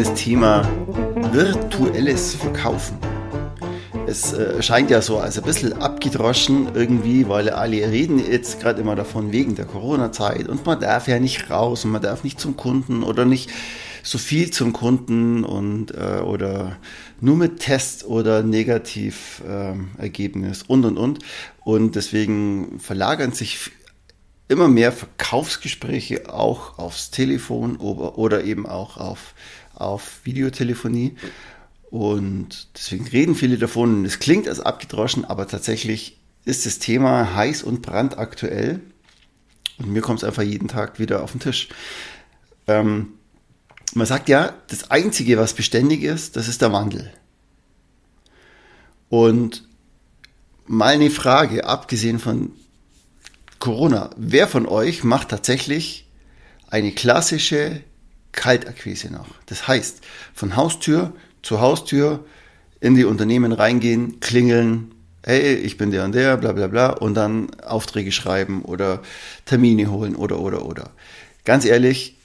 Das Thema virtuelles Verkaufen. Es äh, scheint ja so als ein bisschen abgedroschen irgendwie, weil alle reden jetzt gerade immer davon wegen der Corona-Zeit und man darf ja nicht raus und man darf nicht zum Kunden oder nicht so viel zum Kunden und äh, oder nur mit Test oder Negativergebnis ähm, und und und. Und deswegen verlagern sich immer mehr Verkaufsgespräche auch aufs Telefon oder eben auch auf, auf Videotelefonie. Und deswegen reden viele davon. Es klingt als abgedroschen, aber tatsächlich ist das Thema heiß und brandaktuell. Und mir kommt es einfach jeden Tag wieder auf den Tisch. Ähm, man sagt ja, das Einzige, was beständig ist, das ist der Wandel. Und mal eine Frage, abgesehen von Corona. Wer von euch macht tatsächlich eine klassische Kaltakquise noch? Das heißt, von Haustür zu Haustür in die Unternehmen reingehen, klingeln, hey, ich bin der und der, bla bla bla, und dann Aufträge schreiben oder Termine holen oder oder oder. Ganz ehrlich,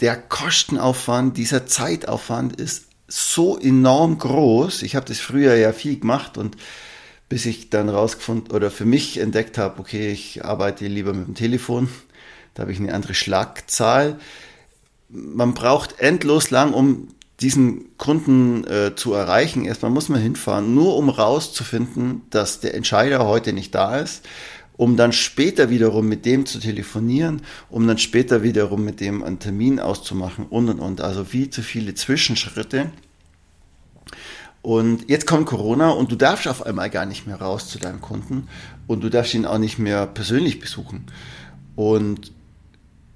der Kostenaufwand, dieser Zeitaufwand ist so enorm groß. Ich habe das früher ja viel gemacht und bis ich dann rausgefunden oder für mich entdeckt habe, okay, ich arbeite lieber mit dem Telefon, da habe ich eine andere Schlagzahl. Man braucht endlos lang, um diesen Kunden äh, zu erreichen. Erstmal muss man hinfahren, nur um rauszufinden, dass der Entscheider heute nicht da ist, um dann später wiederum mit dem zu telefonieren, um dann später wiederum mit dem einen Termin auszumachen und und und. Also viel zu viele Zwischenschritte. Und jetzt kommt Corona und du darfst auf einmal gar nicht mehr raus zu deinem Kunden und du darfst ihn auch nicht mehr persönlich besuchen. Und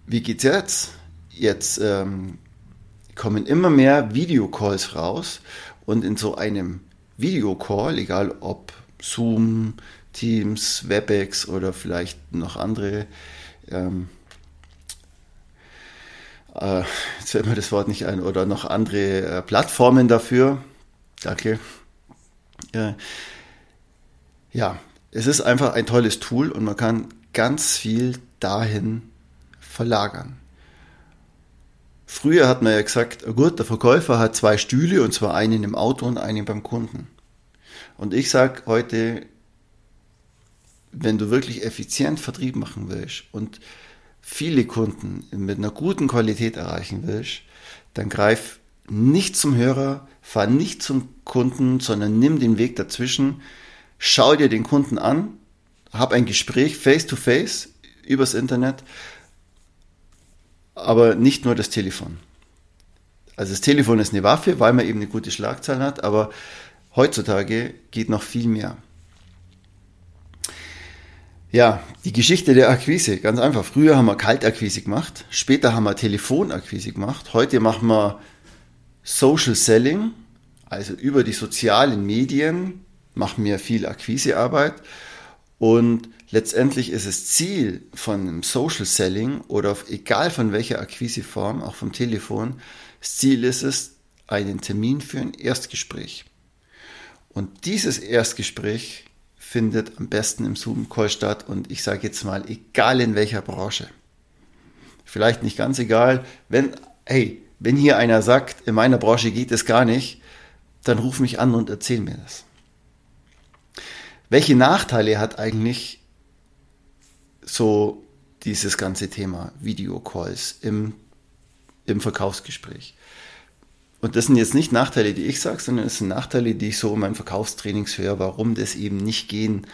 wie geht's jetzt? Jetzt ähm, kommen immer mehr Videocalls raus und in so einem Videocall, egal ob Zoom, Teams, WebEx oder vielleicht noch andere, ähm, äh, jetzt fällt mir das Wort nicht ein, oder noch andere äh, Plattformen dafür, Danke. Ja. ja, es ist einfach ein tolles Tool und man kann ganz viel dahin verlagern. Früher hat man ja gesagt, gut, der Verkäufer hat zwei Stühle und zwar einen im Auto und einen beim Kunden. Und ich sage heute, wenn du wirklich effizient Vertrieb machen willst und viele Kunden mit einer guten Qualität erreichen willst, dann greif nicht zum Hörer, fahr nicht zum Kunden, sondern nimm den Weg dazwischen, schau dir den Kunden an, hab ein Gespräch face to face übers Internet, aber nicht nur das Telefon. Also das Telefon ist eine Waffe, weil man eben eine gute Schlagzahl hat, aber heutzutage geht noch viel mehr. Ja, die Geschichte der Akquise, ganz einfach. Früher haben wir Kaltakquise gemacht, später haben wir Telefonakquise gemacht, heute machen wir Social Selling, also über die sozialen Medien, machen wir viel Akquisearbeit und letztendlich ist das Ziel von Social Selling oder egal von welcher Akquiseform, auch vom Telefon, das Ziel ist es, einen Termin für ein Erstgespräch. Und dieses Erstgespräch findet am besten im Zoom-Call statt und ich sage jetzt mal, egal in welcher Branche. Vielleicht nicht ganz egal, wenn, hey, wenn hier einer sagt, in meiner Branche geht es gar nicht, dann ruf mich an und erzähl mir das. Welche Nachteile hat eigentlich so dieses ganze Thema Videocalls im, im Verkaufsgespräch. Und das sind jetzt nicht Nachteile, die ich sage, sondern es sind Nachteile, die ich so in meinen Verkaufstrainings höre, warum das eben nicht gehen,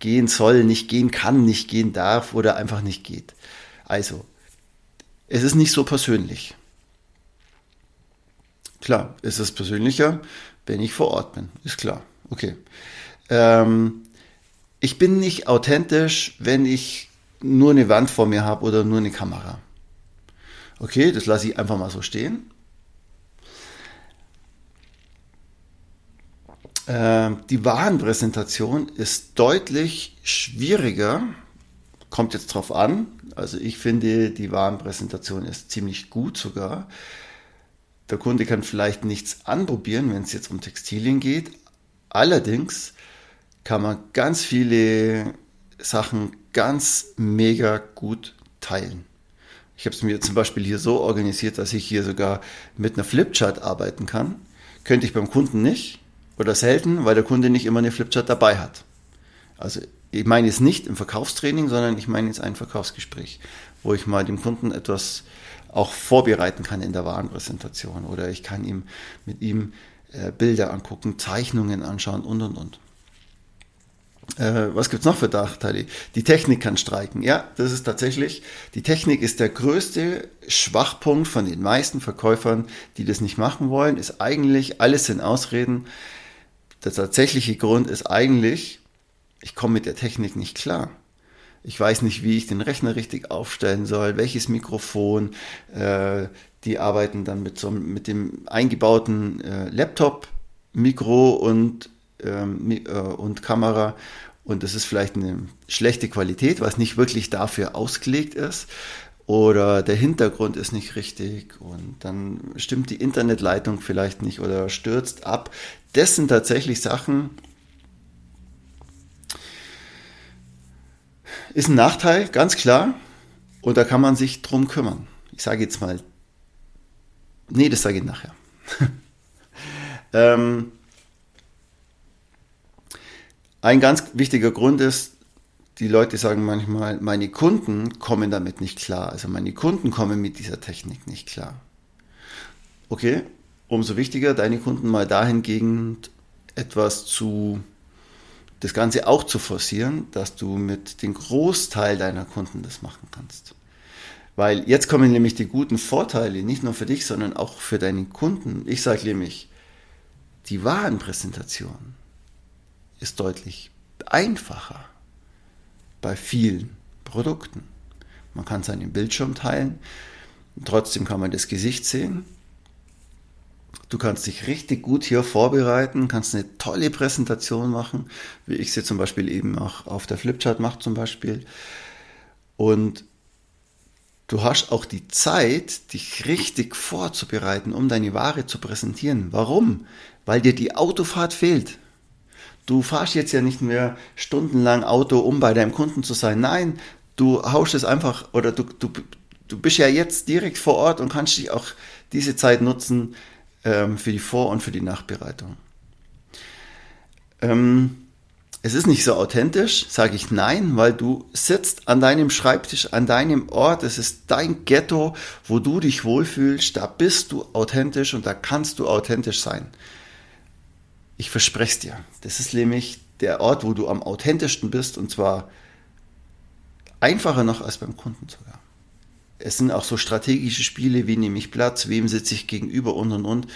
gehen soll, nicht gehen kann, nicht gehen darf oder einfach nicht geht. Also, es ist nicht so persönlich. Klar, es ist persönlicher, wenn ich vor Ort bin, ist klar. Okay. Ähm, ich bin nicht authentisch, wenn ich nur eine Wand vor mir habe oder nur eine Kamera. Okay, das lasse ich einfach mal so stehen. Ähm, die Warenpräsentation ist deutlich schwieriger. Kommt jetzt drauf an. Also ich finde, die Warenpräsentation ist ziemlich gut sogar. Der Kunde kann vielleicht nichts anprobieren, wenn es jetzt um Textilien geht. Allerdings kann man ganz viele Sachen ganz mega gut teilen. Ich habe es mir zum Beispiel hier so organisiert, dass ich hier sogar mit einer Flipchart arbeiten kann. Könnte ich beim Kunden nicht oder selten, weil der Kunde nicht immer eine Flipchart dabei hat. Also ich meine jetzt nicht im Verkaufstraining, sondern ich meine jetzt ein Verkaufsgespräch, wo ich mal dem Kunden etwas auch vorbereiten kann in der Warenpräsentation oder ich kann ihm mit ihm äh, Bilder angucken, Zeichnungen anschauen und und und. Äh, was gibt's noch für Nachteile? Die Technik kann streiken. Ja, das ist tatsächlich, die Technik ist der größte Schwachpunkt von den meisten Verkäufern, die das nicht machen wollen, ist eigentlich, alles sind Ausreden. Der tatsächliche Grund ist eigentlich, ich komme mit der Technik nicht klar. Ich weiß nicht, wie ich den Rechner richtig aufstellen soll, welches Mikrofon. Äh, die arbeiten dann mit, so, mit dem eingebauten äh, Laptop-Mikro und ähm, äh, und Kamera und das ist vielleicht eine schlechte Qualität, was nicht wirklich dafür ausgelegt ist oder der Hintergrund ist nicht richtig und dann stimmt die Internetleitung vielleicht nicht oder stürzt ab. Das sind tatsächlich Sachen, ist ein Nachteil, ganz klar. Und da kann man sich drum kümmern. Ich sage jetzt mal, nee, das sage ich nachher. ähm, ein ganz wichtiger Grund ist, die Leute sagen manchmal, meine Kunden kommen damit nicht klar. Also meine Kunden kommen mit dieser Technik nicht klar. Okay, umso wichtiger, deine Kunden mal dahingehend etwas zu, das Ganze auch zu forcieren, dass du mit dem Großteil deiner Kunden das machen kannst. Weil jetzt kommen nämlich die guten Vorteile, nicht nur für dich, sondern auch für deine Kunden. Ich sage nämlich, die Warenpräsentation ist deutlich einfacher bei vielen Produkten. Man kann seinen Bildschirm teilen, trotzdem kann man das Gesicht sehen. Du kannst dich richtig gut hier vorbereiten, kannst eine tolle Präsentation machen, wie ich sie zum Beispiel eben auch auf der Flipchart mache zum Beispiel. Und du hast auch die Zeit, dich richtig vorzubereiten, um deine Ware zu präsentieren. Warum? Weil dir die Autofahrt fehlt. Du fahrst jetzt ja nicht mehr stundenlang Auto, um bei deinem Kunden zu sein. Nein, du haust es einfach oder du, du, du bist ja jetzt direkt vor Ort und kannst dich auch diese Zeit nutzen ähm, für die Vor- und für die Nachbereitung. Ähm, es ist nicht so authentisch, sage ich nein, weil du sitzt an deinem Schreibtisch, an deinem Ort, es ist dein Ghetto, wo du dich wohlfühlst, da bist du authentisch und da kannst du authentisch sein. Ich verspreche es dir. Das ist nämlich der Ort, wo du am authentischsten bist und zwar einfacher noch als beim Kunden sogar. Es sind auch so strategische Spiele, wie nehme ich Platz, wem sitze ich gegenüber und und und.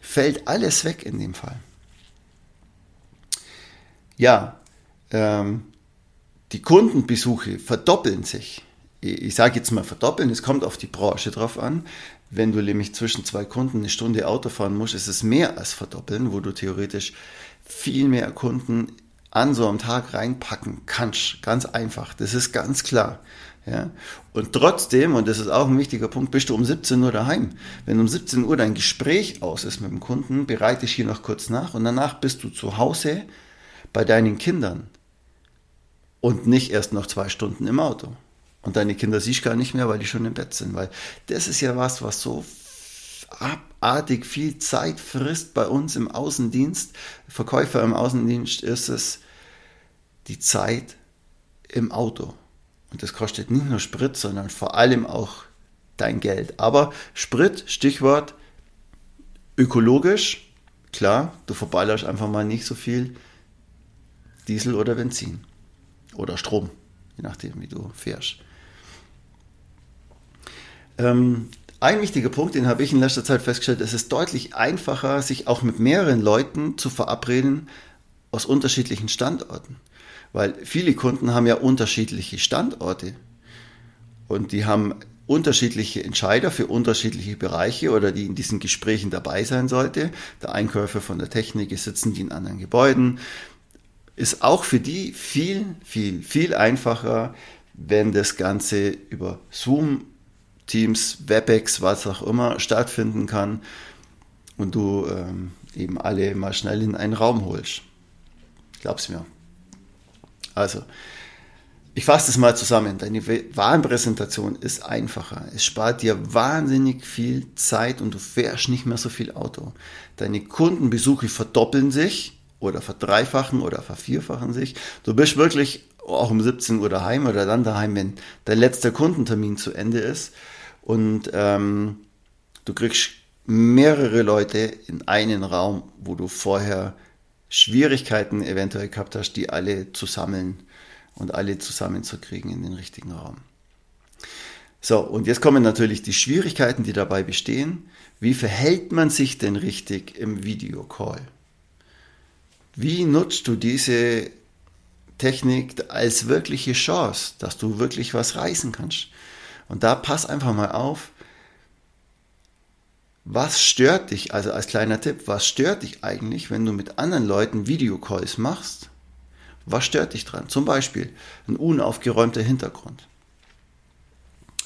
Fällt alles weg in dem Fall. Ja, ähm, die Kundenbesuche verdoppeln sich. Ich sage jetzt mal verdoppeln, es kommt auf die Branche drauf an. Wenn du nämlich zwischen zwei Kunden eine Stunde Auto fahren musst, ist es mehr als verdoppeln, wo du theoretisch viel mehr Kunden an so einem Tag reinpacken kannst. Ganz einfach. Das ist ganz klar. Ja? Und trotzdem, und das ist auch ein wichtiger Punkt, bist du um 17 Uhr daheim. Wenn um 17 Uhr dein Gespräch aus ist mit dem Kunden, bereite ich hier noch kurz nach und danach bist du zu Hause bei deinen Kindern und nicht erst noch zwei Stunden im Auto. Und deine Kinder siehst gar nicht mehr, weil die schon im Bett sind. Weil das ist ja was, was so abartig viel Zeit frisst bei uns im Außendienst. Verkäufer im Außendienst ist es die Zeit im Auto. Und das kostet nicht nur Sprit, sondern vor allem auch dein Geld. Aber Sprit, Stichwort ökologisch, klar, du verballerst einfach mal nicht so viel Diesel oder Benzin oder Strom, je nachdem, wie du fährst. Ähm, ein wichtiger Punkt, den habe ich in letzter Zeit festgestellt, es ist deutlich einfacher, sich auch mit mehreren Leuten zu verabreden aus unterschiedlichen Standorten. Weil viele Kunden haben ja unterschiedliche Standorte und die haben unterschiedliche Entscheider für unterschiedliche Bereiche oder die in diesen Gesprächen dabei sein sollte. Der Einkäufer von der Technik sitzen die in anderen Gebäuden. Ist auch für die viel, viel, viel einfacher, wenn das Ganze über Zoom Teams, WebEx, was auch immer stattfinden kann und du ähm, eben alle mal schnell in einen Raum holst. Glaub's mir. Also, ich fasse das mal zusammen. Deine Warenpräsentation ist einfacher. Es spart dir wahnsinnig viel Zeit und du fährst nicht mehr so viel Auto. Deine Kundenbesuche verdoppeln sich oder verdreifachen oder vervierfachen sich. Du bist wirklich auch um 17 Uhr daheim oder dann daheim, wenn dein letzter Kundentermin zu Ende ist und ähm, du kriegst mehrere Leute in einen Raum, wo du vorher Schwierigkeiten eventuell gehabt hast, die alle zu sammeln und alle zusammenzukriegen in den richtigen Raum. So, und jetzt kommen natürlich die Schwierigkeiten, die dabei bestehen. Wie verhält man sich denn richtig im Videocall? Wie nutzt du diese Technik als wirkliche Chance, dass du wirklich was reißen kannst? Und da pass einfach mal auf, was stört dich, also als kleiner Tipp, was stört dich eigentlich, wenn du mit anderen Leuten Videocalls machst? Was stört dich dran? Zum Beispiel ein unaufgeräumter Hintergrund.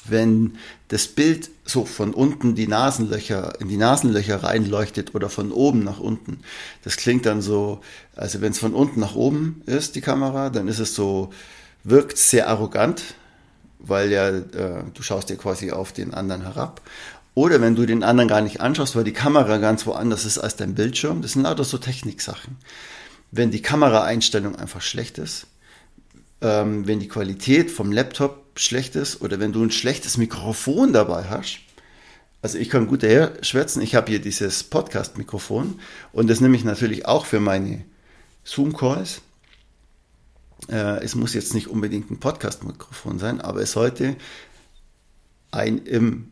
Wenn das Bild so von unten die Nasenlöcher, in die Nasenlöcher reinleuchtet oder von oben nach unten. Das klingt dann so, also wenn es von unten nach oben ist, die Kamera, dann ist es so, wirkt sehr arrogant, weil ja, äh, du schaust dir quasi auf den anderen herab. Oder wenn du den anderen gar nicht anschaust, weil die Kamera ganz woanders ist als dein Bildschirm. Das sind lauter so Techniksachen. Wenn die Kameraeinstellung einfach schlecht ist, ähm, wenn die Qualität vom Laptop schlecht ist oder wenn du ein schlechtes Mikrofon dabei hast, also ich kann gut daher schwätzen, ich habe hier dieses Podcast-Mikrofon und das nehme ich natürlich auch für meine Zoom-Calls. Äh, es muss jetzt nicht unbedingt ein Podcast-Mikrofon sein, aber es sollte ein im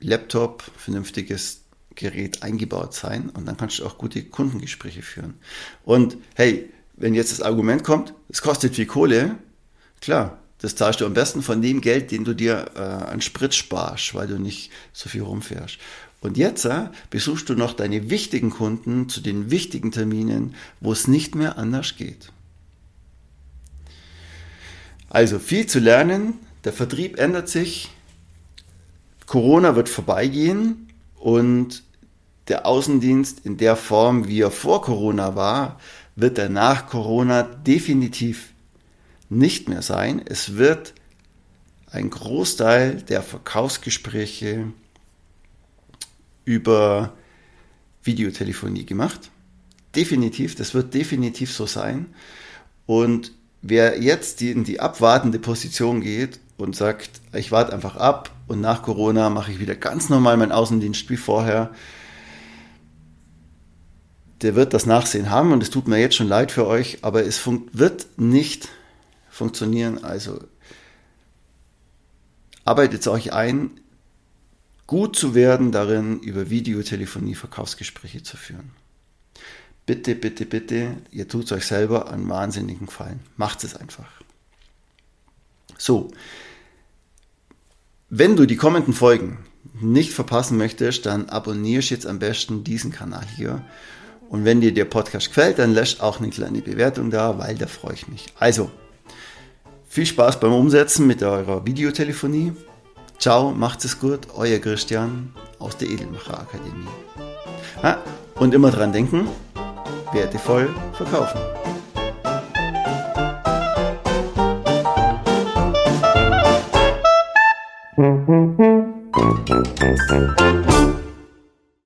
Laptop vernünftiges Gerät eingebaut sein und dann kannst du auch gute Kundengespräche führen. Und hey, wenn jetzt das Argument kommt, es kostet viel Kohle, klar, das zahlst du am besten von dem Geld, den du dir äh, an Sprit sparst, weil du nicht so viel rumfährst. Und jetzt äh, besuchst du noch deine wichtigen Kunden zu den wichtigen Terminen, wo es nicht mehr anders geht. Also viel zu lernen, der Vertrieb ändert sich, Corona wird vorbeigehen und der Außendienst in der Form, wie er vor Corona war, wird er nach Corona definitiv nicht mehr sein. Es wird ein Großteil der Verkaufsgespräche über Videotelefonie gemacht. Definitiv, das wird definitiv so sein. Und wer jetzt in die abwartende Position geht und sagt, ich warte einfach ab und nach Corona mache ich wieder ganz normal meinen Außendienst wie vorher, der wird das Nachsehen haben und es tut mir jetzt schon leid für euch, aber es wird nicht funktionieren. Also arbeitet euch ein, gut zu werden darin, über Videotelefonie Verkaufsgespräche zu führen bitte, bitte, bitte, ihr tut euch selber einen wahnsinnigen Gefallen. Macht es einfach. So, wenn du die kommenden Folgen nicht verpassen möchtest, dann abonnierst jetzt am besten diesen Kanal hier. Und wenn dir der Podcast gefällt, dann lässt auch eine kleine Bewertung da, weil da freue ich mich. Also, viel Spaß beim Umsetzen mit eurer Videotelefonie. Ciao, macht es gut, euer Christian aus der Edelmacher Akademie. und immer dran denken, wertevoll verkaufen. Thank you.